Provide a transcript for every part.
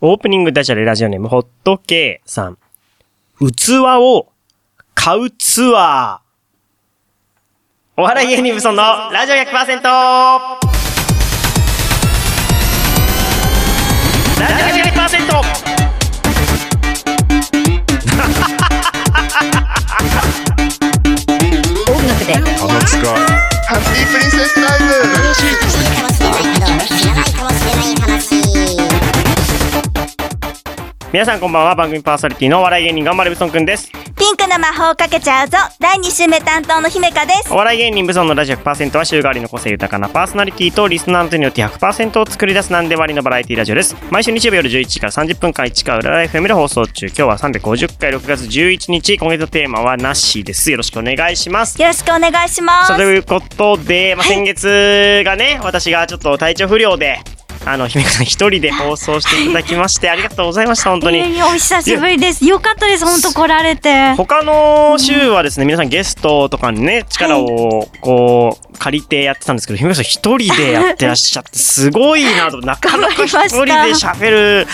オープニングダジャレラジオネーム、ホットケーさん。器を買うツアー。お笑い芸人ブソンのラジオ 100%! ラジオ 100%! 音楽であのつかハッピープリンセスタイム皆さんこんばんは、番組パーソナリティのお笑い芸人頑張れブソンくんです。ピンクの魔法をかけちゃうぞ第2週目担当の姫香ですお笑い芸人ブソンのラジオ100%は週替わりの個性豊かなパーソナリティとリスナーの手によって100%を作り出すなんで割りのバラエティラジオです。毎週日曜日夜11時から30分間1回裏ライフ M で放送中。今日は350回6月11日。今月のテーマはなしです。よろしくお願いします。よろしくお願いしますということで、まあ、先月がね、私がちょっと体調不良で、あの、姫香さん一人で放送していただきまして、ありがとうございました、本当に。お久しぶりですよかったです本当来られて他の週はですね、皆さんゲストとかにね、力をこう、借りてやってたんですけど、姫香さん一人でやってらっしゃって、すごいなと、なかなか一人で喋る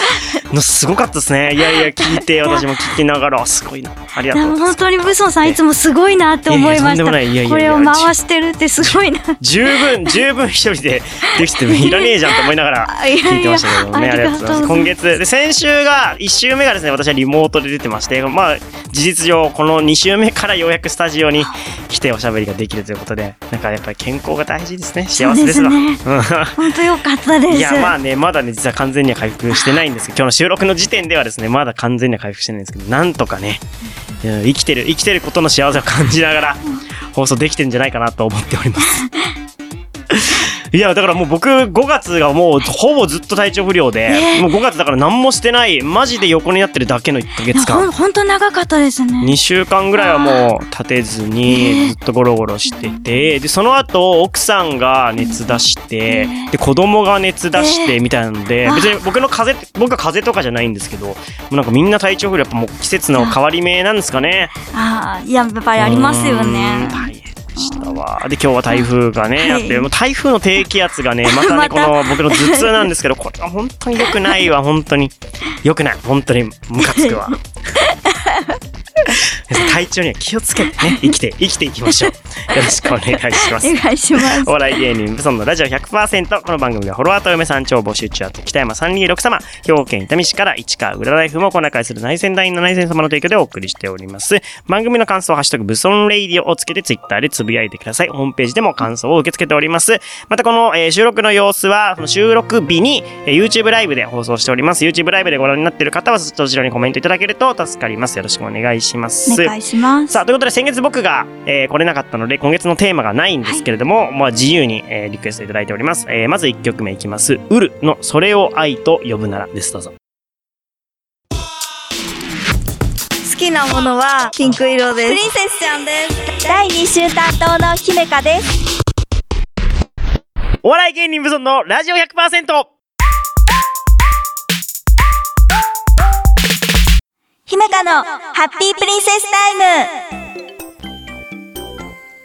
のすごかったですね。いやいや、聞いて、私も聞きながら、あすごいな。ありがとうございます。本当に武装さんいつもすごいなって思いましたこれを回してるってすごいな十分、十分一人でできていらねえじゃんと思いながら聞いてましたけどもね。ありがとうございます。今月、で、先週が、1週目がですね、私はリモートで出てまして、まあ、事実上、この2週目からようやくスタジオに来ておしゃべりができるということで、なんかやっぱり健康が大事ですね。幸せですわ。本当よかったですいや、まあね、まだね、実は完全には回復してないんですけど、今日の収録の時点ではですね、まだ完全には回復してないんですけど、なんとかね、うん生きてる、生きてることの幸せを感じながら、放送できてるんじゃないかなと思っております。いや、だからもう僕、5月がもうほぼずっと体調不良で、えーもう5月だから何もしてない、マジで横になってるだけの1ヶいや月間。ほん本当長かったですね。2週間ぐらいはもう立てずにずっとゴロゴロしてて、で、その後奥さんが熱出して、で、子供が熱出してみたいなので、あ。別に僕の風邪、僕は風邪とかじゃないんですけど、もうなんかみんな体調不良、やっぱもう季節の変わり目なんですかね。ああいややっぱりありますよねでしたわ。で、今日は台風がね、はいあって、もう台風の低気圧がね、またね、この僕の頭痛なんですけど、これは本当に良くないわ、本当に。良くない。本当にムカつくわ。体調には気をつけてね、生きて、生きていきましょう。よろしくお願いしますお。願いしますお笑い芸人、ブソンのラジオ100%。この番組はフォロワーと嫁さん超募集中あと北山326様、兵庫県伊丹市から市川裏ライフも小仲介する内戦団員の内戦様の提供でお送りしております。番組の感想、ハッシュタグブソンレイディオをつけてツイッターでつぶやいてください。ホームページでも感想を受け付けております。またこの、えー収録の様子は、その収録日に、えー YouTube ライブで放送しております。YouTube ライブでご覧になっている方は、そちらにコメントいただけると助かります。よろしくお願いします。お願いしますさあ、ということで先月僕が、えー来れなかったので、今月のテーマがないんですけれども、まあ自由に、えーリクエストいただいております。えーまず1曲目いきます。ウルのそれを愛と呼ぶならです。どうぞ。好きなものはピンク色ですプリンセスちゃんです第2週担当の姫香ですお笑い芸人無尊のラジオ 100%! 姫香のハッピープリンセスタイム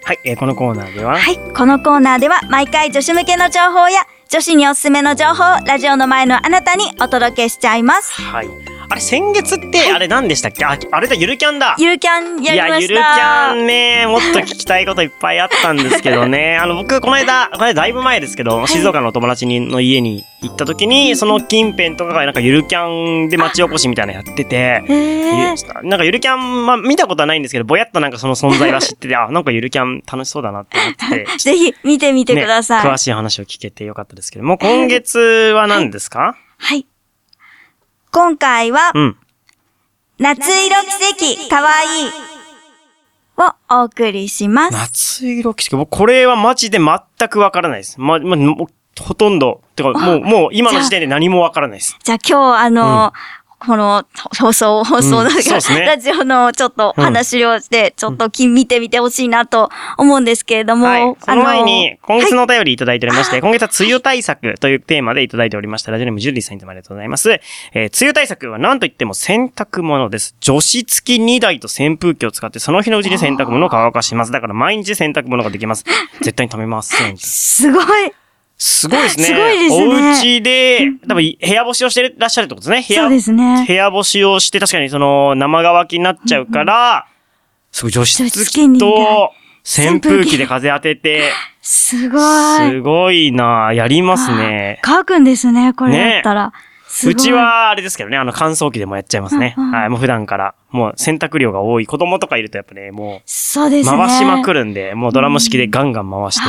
はい、えーこのコーナーでは、はい、このコーナーでは毎回女子向けの情報や女子におすすめの情報をラジオの前のあなたにお届けしちゃいます。はい。あれ、先月って、あれ何でしたっけ？あ、あれだ、ゆるキャンだ。ゆるキャンやりいや、ましゆるキャた。ンね、もっと聞きたいこといっぱいあったんですけどね。あの、僕、この間、これだいぶ前ですけど、静岡のお友達にの家に行った時に、その近辺とかがなんかゆるキャンで町おこしみたいなのやってて、なんかゆるキャン、まあ、見たことはないんですけど、ぼやっとなんかその存在は知ってて、あ、なんかゆるキャン楽しそうだなって思って。て。ぜひ見てみてください。ね詳しい話を聞けてよかったですけど。も、今月は何ですか、はい。今回は、うん。夏色奇跡かわいいをお送りします。夏色奇跡。僕、これはマジで全くわからないです。ま、ま、もうほとんど。てか、もう、もう今の時点で何もわからないです。じゃあ今日あの、この放送、放送なんか、そうですね ラジオのちょっと話をして、ちょっとき見てみてほしいなと思うんですけれども、はい。その前に、今月の、のお便りいただいておりまして、今月は梅雨対策というテーマでいただいておりました。ラジオネームジュリーさんにもありがとうございます。えー梅雨対策は何と言っても洗濯物です。除湿機2台と扇風機を使って、その日のうちに洗濯物を乾かします。だから毎日洗濯物ができます。絶対に止めません。すごいすごいですね。すごいですねお家で、多分部屋干しをしてらっしゃるってことですね。部屋、そうですね部屋干しをして、確かにその生乾きになっちゃうから、すごい除湿機と扇扇風機で風当てて、すごい。すごいなやりますね。乾くんですね、これだったら。うち、はあれですけどね、あの乾燥機でもやっちゃいますね。うんうんはい、もう普段から。もう洗濯量が多い子供とかいるとやっぱね、もうそうですね。回しまくる。るんで、もうドラム式でガンガン回して、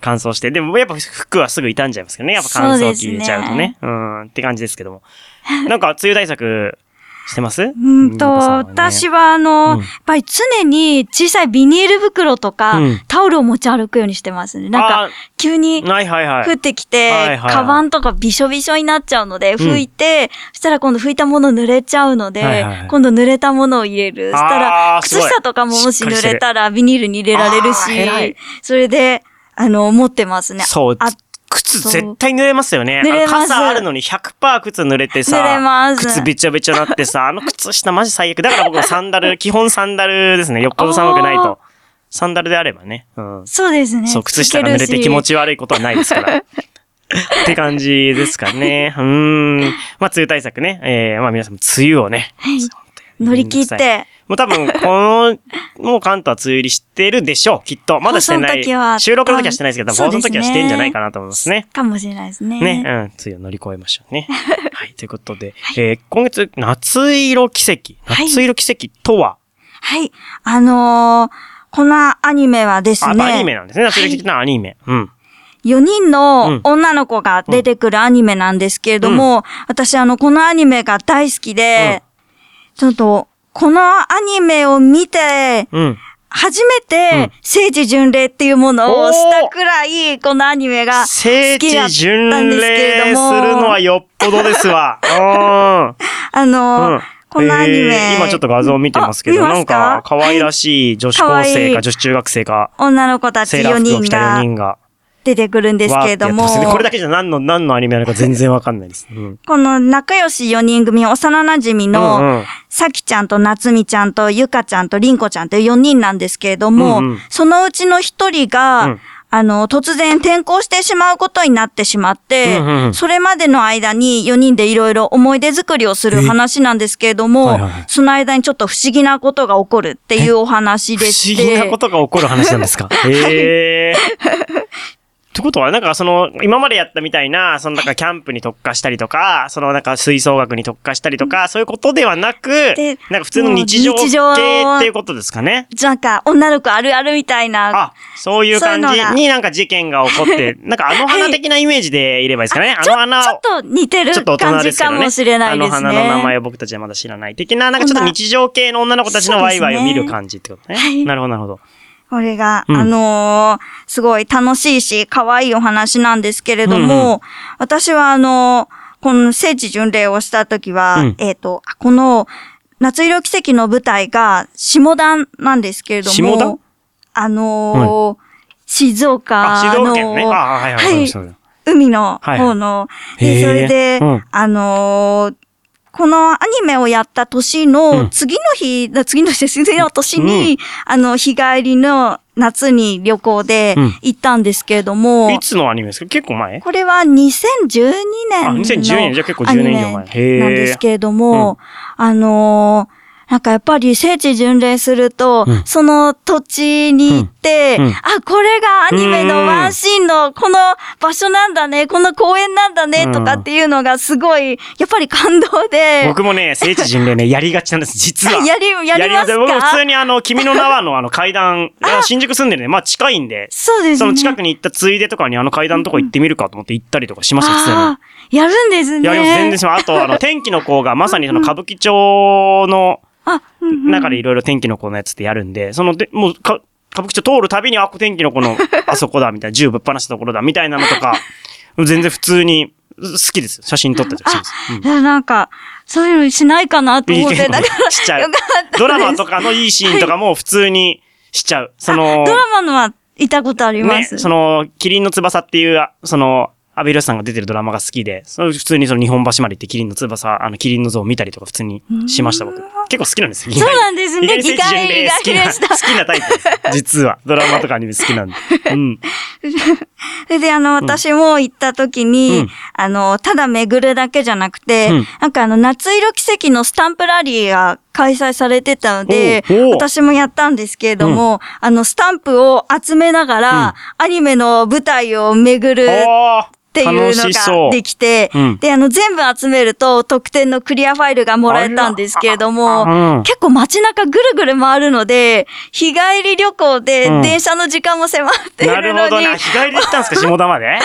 乾燥して。でもやっぱ服はすぐ傷んじゃいますけどね。やっぱ乾燥機入れちゃうとね。うん、って感じですけども。なんか梅雨対策してます？うんと、私はあの、うんやっぱり常に小さいビニール袋とか、うんタオルを持ち歩くようにしてますね。なんかあ、急にはいはいはい。降ってきて、はいはいはいカバンとかびしょびしょになっちゃうので、ん拭いて、そしたら今度拭いたもの濡れちゃうので、はいはいはい今度濡れたものを入れる。そしたら、靴下とかももし濡れたらビニールに入れられるしあー偉い、それで、あの、持ってますね。そうあ、靴絶対濡れますよね。濡れます傘あるのに100%靴濡れてさ、濡れます靴べちゃべちゃなってさ、あの靴下マジ最悪。だから僕はサンダル、基本サンダルですね。よっぽど寒くないと。サンダルであればね。うん。そうですね。そう、靴下が濡れて気持ちち悪いことはないですから。って感じですかね。うーん。まあ、梅雨対策ね。えー、まあ皆さんも梅雨をね。はい。乗り切って、もう多分、この、もう関東は梅雨入りしてるでしょう、きっと。まだしてな放送の時はい収録の時はしてないですけど、放送の時はしてんじゃないかなと思いますね。かもしれないですね。ね、うん、梅雨を乗り越えましょうね。はい、ということで、えー今月、夏色奇跡。はい夏色奇跡とは、はい。あのーこのアニメはですあ、ね、アニメなんですね。夏色奇跡のアニメ。うん。4人うんの女の子が出てくるアニメなんですけれども、私あの、このアニメが大好きで、ちょっと、このアニメを見て、うん。初めて、聖地巡礼っていうものをしたくらい、このアニメが聖好きだっ地巡たんですけれ礼すども、るのはよっぽどですわ。うん。あの、うん。このアニメ、えー今ちょっと画像見てますけど、なんかか、可愛らしい女子高生か女子中学生か、女の子たち4セーラー服を人着た4が人が、出てくるんですけれどもね、これだけじゃ何の、何のアニメなのか全然わかんないです。うん。この仲良し4人組、幼馴染の、うんうんさきちゃんとなつみちゃんとゆかちゃんとりんこちゃんという4人なんですけれども、うんうんそのうちの1人が、うんあの、突然転校してしまうことになってしまって、うんうんうんそれまでの間に4人でいろいろ思い出作りをする話なんですけれども、はいはいはいその間にちょっと不思議なことが起こるっていうお話不でして。思議なことが起こる話なんですか？へえ。ってことは、なんかその、今までやったみたいな、そのなんかキャンプに特化したりとか、そのなんか吹奏楽に特化したりとか、そういうことではなくで、なんか普通の日常系っていうことですかね？なんか、女の子あるあるみたいな。あ、そういう感じになんか事件が起こって、なんかあの花的なイメージでいればいいですかね？あの花をちょっ。と似てるちょっと大人感じ。かもしれないですね。あの花の名前を僕たちはまだ知らない。的な、なんかちょっと日常系の女の子たちのワイワイを見る感じってことね。はいなるほど、なるほど。これが、うん。あのーすごい楽しいし、可愛いお話なんですけれども、うんう私はあのーこの聖地巡礼をした時は、うん。えっ、と、この夏色奇跡の舞台が下田なんですけれども、下田？あのー静岡あ、の、静岡県ね。あ、はいはいはい。海のはい方の、それで、うん。あのーこのアニメをやった年うんの次の日、次の日、次の年に、あの、日帰りの夏に旅行でうん行ったんですけれども、いつのアニメですか？結構前？これは2012年あの2012年。じゃあ結構アニ10年以上前なんですけれども、あのーなんかやっぱり聖地巡礼すると、うんその土地に行って、うんうんあ、これがアニメのワンシーンのこの場所なんだね、この公園なんだね、うんとかっていうのがすごい、やっぱり感動で。僕もね、聖地巡礼ね、やりがちなんです、実は。やり、やりますか？僕も普通にあの、君の名はのあの階段、新宿住んでるんで、まあ近いんで、そうですね。その近くに行ったついでとかにあの階段のとこ行ってみるかと思って行ったりとかしました、普通に。やるんですね。やります、全然します。あと、あの、天気の子がまさにその歌舞伎町のあ、うんうん中でいろいろ天気の子のやつってやるんで、そので、もうか、歌舞伎町通るたびに、あ、天気の子の、あそこだ、みたいな、銃ぶっ放したところだ、みたいなのとか、全然普通に、好きですよ。写真撮ったりします。うんいやなんか、そういうのしないかなと思って、だから、しちゃうドラマとかのいいシーンとかも普通にしちゃう。その、ドラマのはいたことありまね、す。その、キリンの翼っていう、あその、アベルさんが出てるドラマが好きで、それ普通にその日本橋まで行ってキリンの翼、あの、キリンの像を見たりとか普通にしました、僕。結構好きなんですよ。そうなんですね意外に聖地巡礼好きな、好きなタイプです。実は。ドラマとかアニメ好きなんで。うん。それで、あの、私も行った時に、うんあの、ただ巡るだけじゃなくて、うんなんかあの、夏色奇跡のスタンプラリーが開催されてたので私もやったんですけれども、あの、スタンプを集めながら、アニメの舞台を巡るっていうのができて、うん。で、あの、全部集めると特典のクリアファイルがもらえたんですけれども、うん。結構街中ぐるぐる回るので、日帰り旅行でうん。電車の時間も迫っていなるのに、るほどな。日帰りで行ったんですか、下田まで？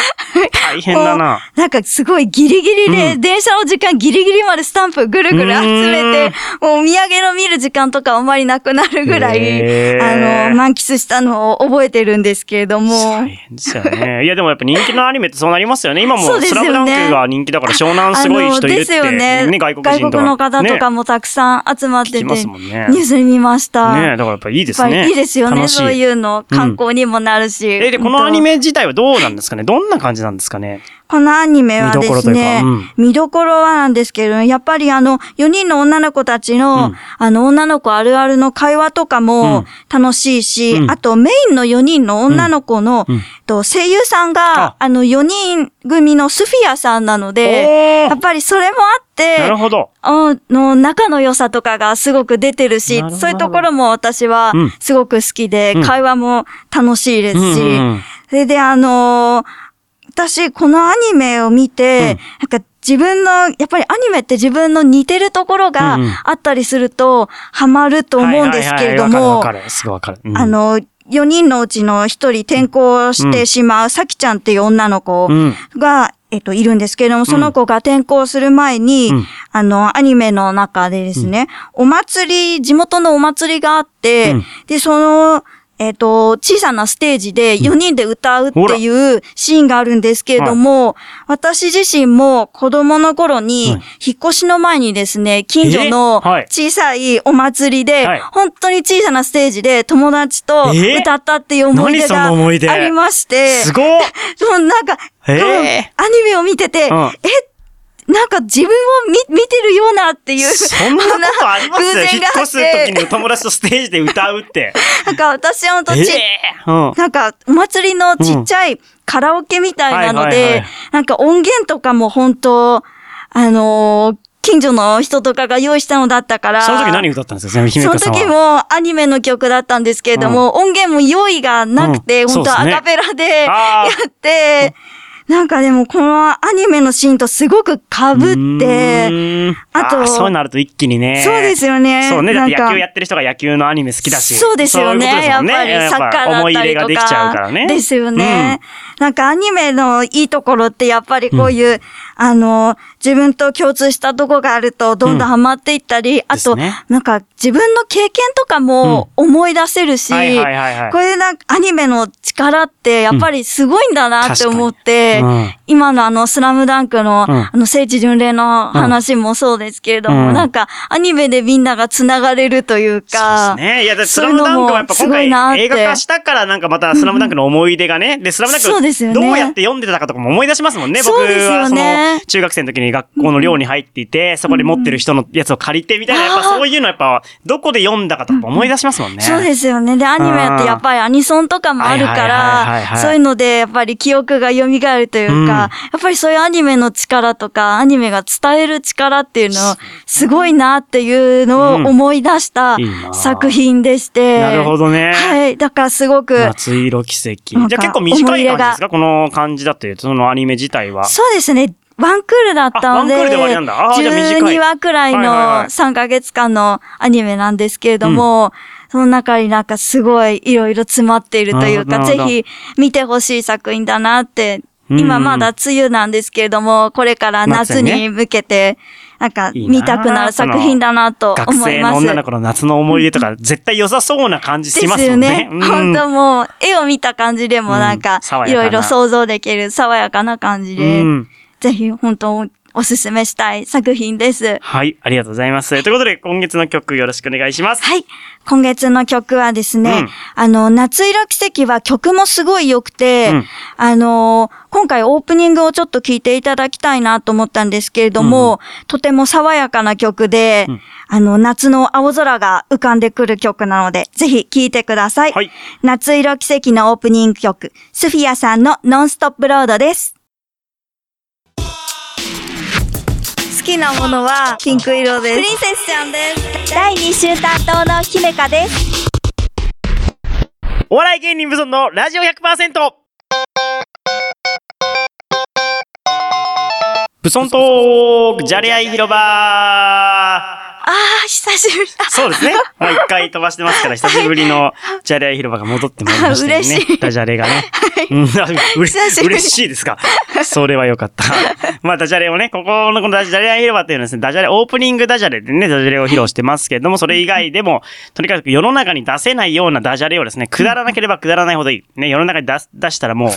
大変だな。なんかすごいギリギリで、うん。電車の時間ギリギリまでスタンプぐるぐる集めて、もうお土産の見る時間とかあんまりなくなるぐらい、あの、満喫したのを覚えてるんですけれども、大変ですよね。いや、でもやっぱ人気のアニメってそうなりますよね。今もスラムダンクが人気だから湘南すごい人いるって。ですよね外国人とか。の方とかも。もたくさん集まってて、ニュースで見ました。ねだからやっぱいいですね。いいですよね。そういうの、観光にもなるし。え、で、このアニメ自体はどうなんですかね？どんな感じなんですかね？このアニメはです見どころというね見どころはなんですけれども、やっぱりあの、4人の女の子たちの、うん。あの、女の子あるあるの会話とかうん。も楽しいし、うん。あとメインの4人の女の子の、と声優さんが、あ。あの、4人組のスフィアさんなので、やっぱりそれもあって、なるほど。あの仲の良さとかがすごく出てるしそういうところも私はうん。すごく好きで、うん。会話も楽しいですし、それであのー私このアニメを見て、なんか自分の、やっぱりアニメって自分の似てるところがうんうん。あったりすると、ハマると思うんですけれどもあ、の、4人のうちの1人転校してしまう、さきちゃんっていう女の子うん。が、えっと、いるんですけれども、その子が転校する前に、うん。あの、アニメの中でですね、お祭り、地元のお祭りがあって、うん。で、その、えっ、と、小さなステージで4人で歌うっていうシーンがあるんですけれども、私自身も子供の頃にはい、引っ越しの前にですね、近所の小さいお祭りで、はい。本当に小さなステージで友達とえ歌ったっていう思い出がありまして、すごい なんか、アニメを見てて、うん。え、なんか自分を見、見てるようなっていう。そんなことあります？引っ越す時に友達とステージで歌うって。なんか私ほんとえち、え？うん。なんかお祭りのちっちゃいカラオケみたいなので、なんか音源とかも本当あのー近所の人とかが用意したのだったから。その時何歌ったんですか？その。時もアニメの曲だったんですけれども、音源も用意がなくて、うん本当アカペラでやって、なんかでもこのアニメのシーンとすごく被って、あとーそうなると一気にね。そうですよね。そうね。だって野球やってる人が野球のアニメ好きだし。そうですよね。そういうねやっぱりサッカーだ思いったりと入れができちゃうからか。ね。ですよね。なんかアニメのいいところってやっぱりこういう、あの、自分と共通したとこがあるとどんどんハマっていったり、あと、ですねなんか自分の経験とかも思い出せるし、はいはいはいはいこれなんかアニメの力ってやっぱりすごいんだなって思って、啊、今のあのスラムダンクの、うんあの聖地巡礼の話もそうですけれども、うんなんかアニメでみんなが繋がれるというか、そうですね。いや、だスラムダンクはやっぱ今回映画化したからなんかまたスラムダンクの思い出がね。で、スラムダンクそうですよねどうやって読んでたかとかも思い出しますもんね。僕そうですよはそねの中学生の時に学校の寮に入っていて、そこで持ってる人のやつを借りてみたいな、やっぱそういうのやっぱどこで読んだかとか思い出しますもんね。そうですよね。で、アニメってやっぱりアニソンとかもあるから、いそういうのでやっぱり記憶が蘇るというか、うんやっぱりそういうアニメの力とか、アニメが伝える力っていうの、すごいなっていうのを思い出したいいな作品でして。なるほどね。はい。だからすごく、夏色奇跡。じゃあ結構短い感じですか？この感じだというと、そのアニメ自体は。そうですね。ワンクールだったので、あワンクールで終わりなんだあーじゃあ短い12話くらいのはいはいはい3ヶ月間のアニメなんですけれども、その中になんかすごいいろいろ詰まっているというか、ぜひ見てほしい作品だなって、うん今まだ梅雨なんですけれども、これから夏に向けて、なんか見たくなる作品だなと学思います。生の女の子の夏の思い出とか、絶対良さそうな感じしでますすもんよね。ね。。うん。本当もう、絵を見た感じでもなんうん。かいろいろ想像できる爽やかな感じで、うん。ぜひ本当おすすめしたい作品です。はい、ありがとうございます。ということで、今月の曲よろしくお願いします。はい。今月の曲はですね、うんあの、夏色奇跡は曲もすごい良くて、うんあの、今回オープニングをちょっと聞いていただきたいなと思ったんですけれども、とても爽やかな曲で、うんあの、夏の青空が浮かんでくる曲なので、ぜひ聴いてください。はい夏色奇跡のオープニング曲、スフィアさんのノンストップロードです。きなものはピンク色です。プリンセスちゃんです。第2週担当の姫香です。お笑い芸人無存のラジオ 100%! ブソントーク、じゃれ合い広場あー、久しぶりだ。そうですね。まあ一回飛ばしてますから、久しぶりのじゃれ合い広場が戻ってまいりましたよね。嬉しいダジャレがね。うん、あうれ久しぶり嬉しいですか。それはよかった。まあダジャレをね、ここのこのダジャレ合い広場っていうのはですね、ダジャレ、オープニングダジャレでね、ダジャレを披露してますけれども、それ以外でも、とにかく世の中に出せないようなダジャレをですね、くだらなければくだらないほどいい。ね、世の中に出す出したらもう、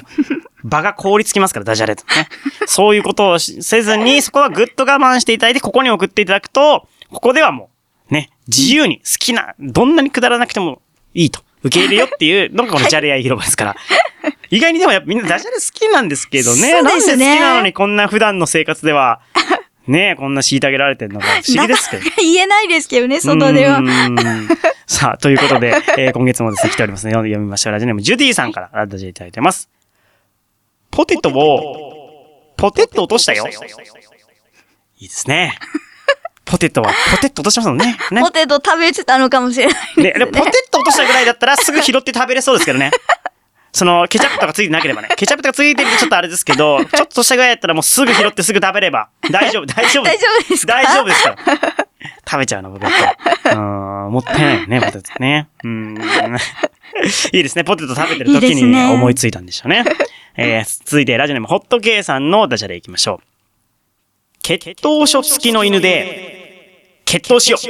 場が凍りつきますから、ダジャレとね。そういうことをしせずに、そこはぐっと我慢していただいて、ここに送っていただくと、ここではもう、ね、自由に好きな、どんなにくだらなくてもいいと。受け入れよっていうのがこのじゃれ合い広場ですから。意外にでもやっぱみんなダジャレ好きなんですけどね。そうですねなんで好きなのにこんな普段の生活では、ねこんな虐げられてるのが不思議ですけど。言えないですけどね、外ではう。ーん さあ、ということで、えー今月もですね、来ておりますので、読みましょう。ラジオネーム、ジュディさんからラジオいただいてます。ポテトを、ポテット落としたよ。いいですね。ポテトは、ポテット落としますもんね。ねポテト食べてたのかもしれないで、ですね。でポテト落としたぐらいだったらすぐ拾って食べれそうですけどね。その、ケチャップとかついてなければね。ケチャップとかついてるとちょっとあれですけど、ちょっとしたぐらいだったらもうすぐ拾ってすぐ食べれば。大丈夫、大丈夫。大丈夫ですか？大丈夫ですから。食べちゃうの、僕だったら。うーん、もったいないよね、ポテトね。うーん。いいですね。ポテト食べてるいい時に思いついたんでしょうね。えー、続いてラジオネームホットケイさんのダジャレいきましょう。血糖書付きの犬で、血糖しよう。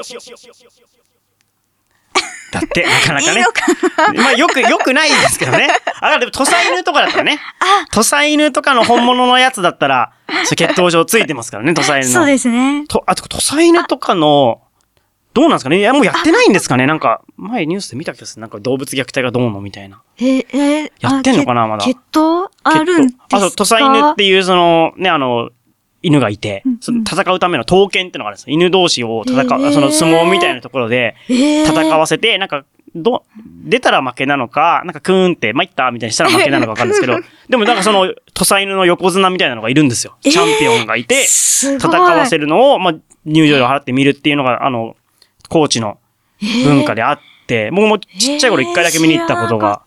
だって、なかなかね。いいのかまあ、よく、よくないですけどね。あ、でも、土佐犬とかだったらね。土佐犬とかの本物のやつだったら、そう血糖症ついてますからね、土佐犬の。そうですね。と、あと、土佐犬とかの、どうなんですかねいや、もうやってないんですかねなんか、前ニュースで見た気がする。なんか動物虐待がどうのみたいな。えー、えーやってんのかなまだ血糖あるんですか？あと、土佐犬っていう、その、ね、あの、犬がいて、その戦うための刀剣ってのがあるんですよ。犬同士を戦う、へー。その相撲みたいなところで、えー。戦わせて、なんか、ど、出たら負けなのか、なんかクーンって、参ったみたいにしたら負けなのかわかるんですけど、でもなんかその、土佐犬の横綱みたいなのがいるんですよ。チャンピオンがいて、戦わせるのを、まあ、入場料払って見るっていうのが、あの、高知の文化であって、僕もちっちゃい頃一回だけ見に行ったことが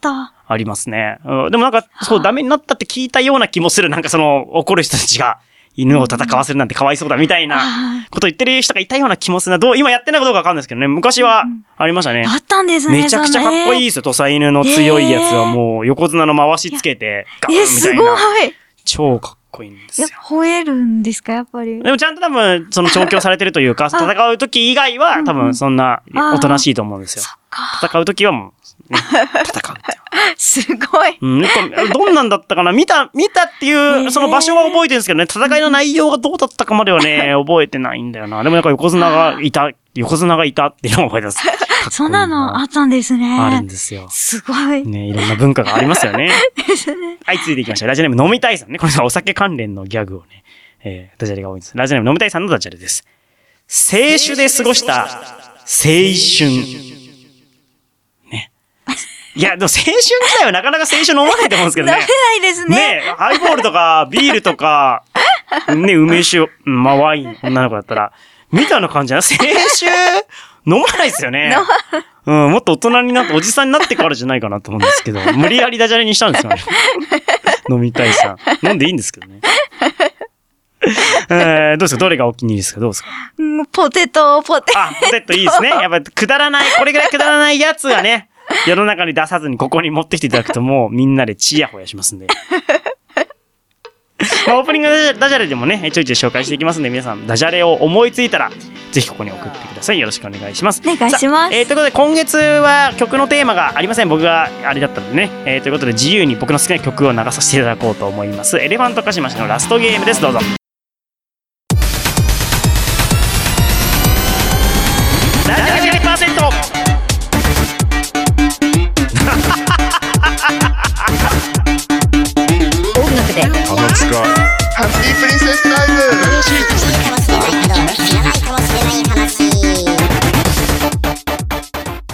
ありますね。うん、でもなんか、そう、ダメになったって聞いたような気もする。なんかその、怒る人たちが、犬を戦わせるなんてかわいそうだみたいなあこと言ってる人がいたような気もするな。どう、今やってないことかわかんないですけどね。昔はありましたね。あったんですね。めちゃくちゃかっこいいい。ですよ。土佐犬の強いやつはもう横綱の回しつけて、ガンえ、みすごいたいな。。超かっこいいんですやよ。吠えるんですか、やっぱり。でもちゃんと多分、その調教されてるというか、戦う時以外は多分そんなおとなしいと思うんですよ。戦う時はもう、ね、戦う。すごい。うん、どんなんだったかな？見た、見たっていう、その場所は覚えてるんですけどね、戦いの内容がどうだったかまではね、覚えてないんだよな。でもなんか横綱がいた、横綱がいたっていうのを覚えてます。そんなのあったんですね。あるんですよ。すごい。ね、いろんな文化がありますよね。はい、続いていきましょう。ラジオネーム飲みたいさんね。これはお酒関連のギャグをね、えー、ダジャレが多いんです。ラジオネーム飲みたいさんのダジャレです。青春で過ごした青春。ね。いや、でも青春自体はなかなか青春飲まないと思うんですけど飲めね。ないですね。ねハイボールとか、ビールとか、ね、梅酒、うんまあワイン、女の子だったら、みたいな感じない？青春、飲まないですよね。うん、もっと大人になって、おじさんになってからじゃないかなと思うんですけど、無理やりダジャレにしたんですよね。飲みたいさん。飲んでいいんですけどね。えー、どうですか？どれがお気に入りですか？どうですか？うんポテト、ポテト。あ、ポテトいいですね。やっぱくだらない、これぐらいくだらないやつがね、世の中に出さずにここに持ってきていただくともうみんなでチヤホヤしますんで。まあ、オープニングダジャレでもね、ちょいちょい紹介していきますんで、皆さん、ダジャレを思いついたら、ぜひここに送ってください。よろしくお願いします。お願いしますえーということで、今月は曲のテーマがありません。僕があれだったのでね。えーということで、自由に僕の好きな曲を流させていただこうと思います。エレファントカシマシのラストゲームです。どうぞ。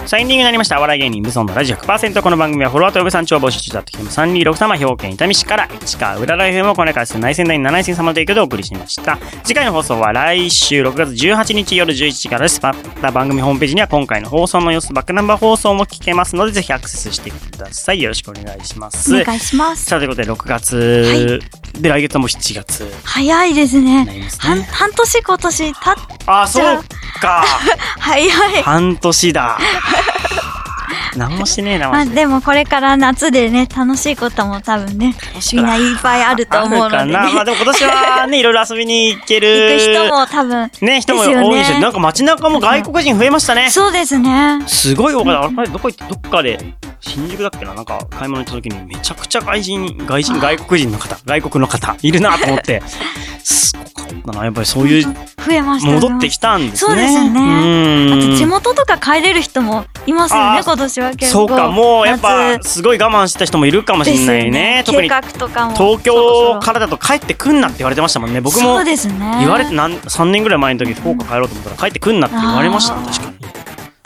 さあエンディングになりました。お笑い芸人、ブソンのラジオ100%。この番組はフォロワーとウェブさん超募集中だってきても326様、兵庫県伊丹市から市川浦ライフもこれからする内戦第7戦様の提供でお送りしました。次回の放送は来週6月18日夜11時からです。また番組ホームページには今回の放送の様子、バックナンバー放送も聞けますので、ぜひアクセスしてください。よろしくお願いします。お願いします。さあ、ということで6月、で来月はもう7月早いですにねす半ね。半年今年たっあ、そうか。早い。半年だ。何もしてねえな、まあで。でもこれから夏でね楽しいことも多分ねみんないっぱいあると思うので。ねあるかな。まあでも今年はね、いろいろ遊びに行ける。行く人も多分ね、人も多いし、なんか街中も外国人増えましたね。そうですね。すごい多かった。あれ、どこ行って、どっかで、新宿だっけな？なんか買い物行った時にめちゃくちゃ外人、外人、外国人の方、外国の方、いるなと思って、すごかったな。やっぱりそういう、増えました戻ってきたんですね。そうですよね。うん。あと地元とか帰れる人もいますよね今年は結構。そうか、もうやっぱ、夏。すごい我慢してた人もいるかもしれないね。ですよ特に計画とかも。東京からだと帰ってくんなって言われてましたもんね。僕そもうですね。言われてなん3年ぐらい前の時福岡帰ろうと思ったら帰ってくんなって言われましたね確かに。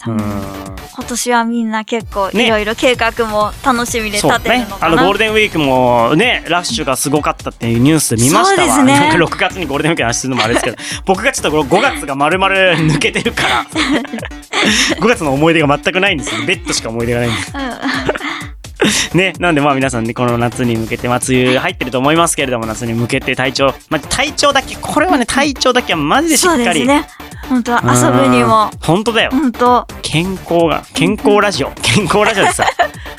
今年はみんな結構ねいろいろ計画も楽しみで立てるねの。かな、あのゴールデンウィークもね、ラッシュがすごかったっていうニュースで見ましたわ。ねなんか6月にゴールデンウィークの話するのもあれですけど、僕がちょっとこの5月が丸々抜けてるから、5月の思い出が全くないんですよ。ベッドしか思い出がないんです。ね、なんでまあ皆さんね、この夏に向けて、まあ梅雨入ってると思いますけれども、夏に向けて体調、まあ体調だけ、これはね、体調だけはマジでしっかり。ですね本当は遊ぶにもうん。本当だよ。本当健康が、健康ラジオ。健康ラジオですよ。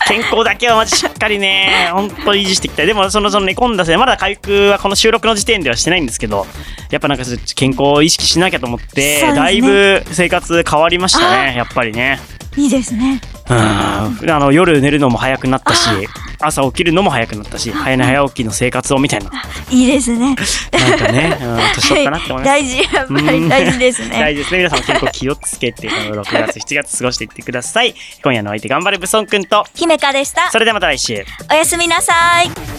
健康だけはマジしっかりね、本当に維持していきたい。でも、その、その寝込んだせい、まだ回復はこの収録の時点ではしてないんですけど、やっぱなんか健康を意識しなきゃと思って、ねだいぶ生活変わりましたね、やっぱりね。いいですねうん。あの、夜寝るのも早くなったし、朝起きるのも早くなったし、早寝早起きの生活をみたいな。いいですねなんかね、うん、年取ったなって思います。大事やっぱり大事ですね大事ですね。皆さんも健康気をつけて、この6月、7月過ごしていってください。今夜のお相手、頑張れブソンくんと、姫香でしたそれではまた来週。おやすみなさい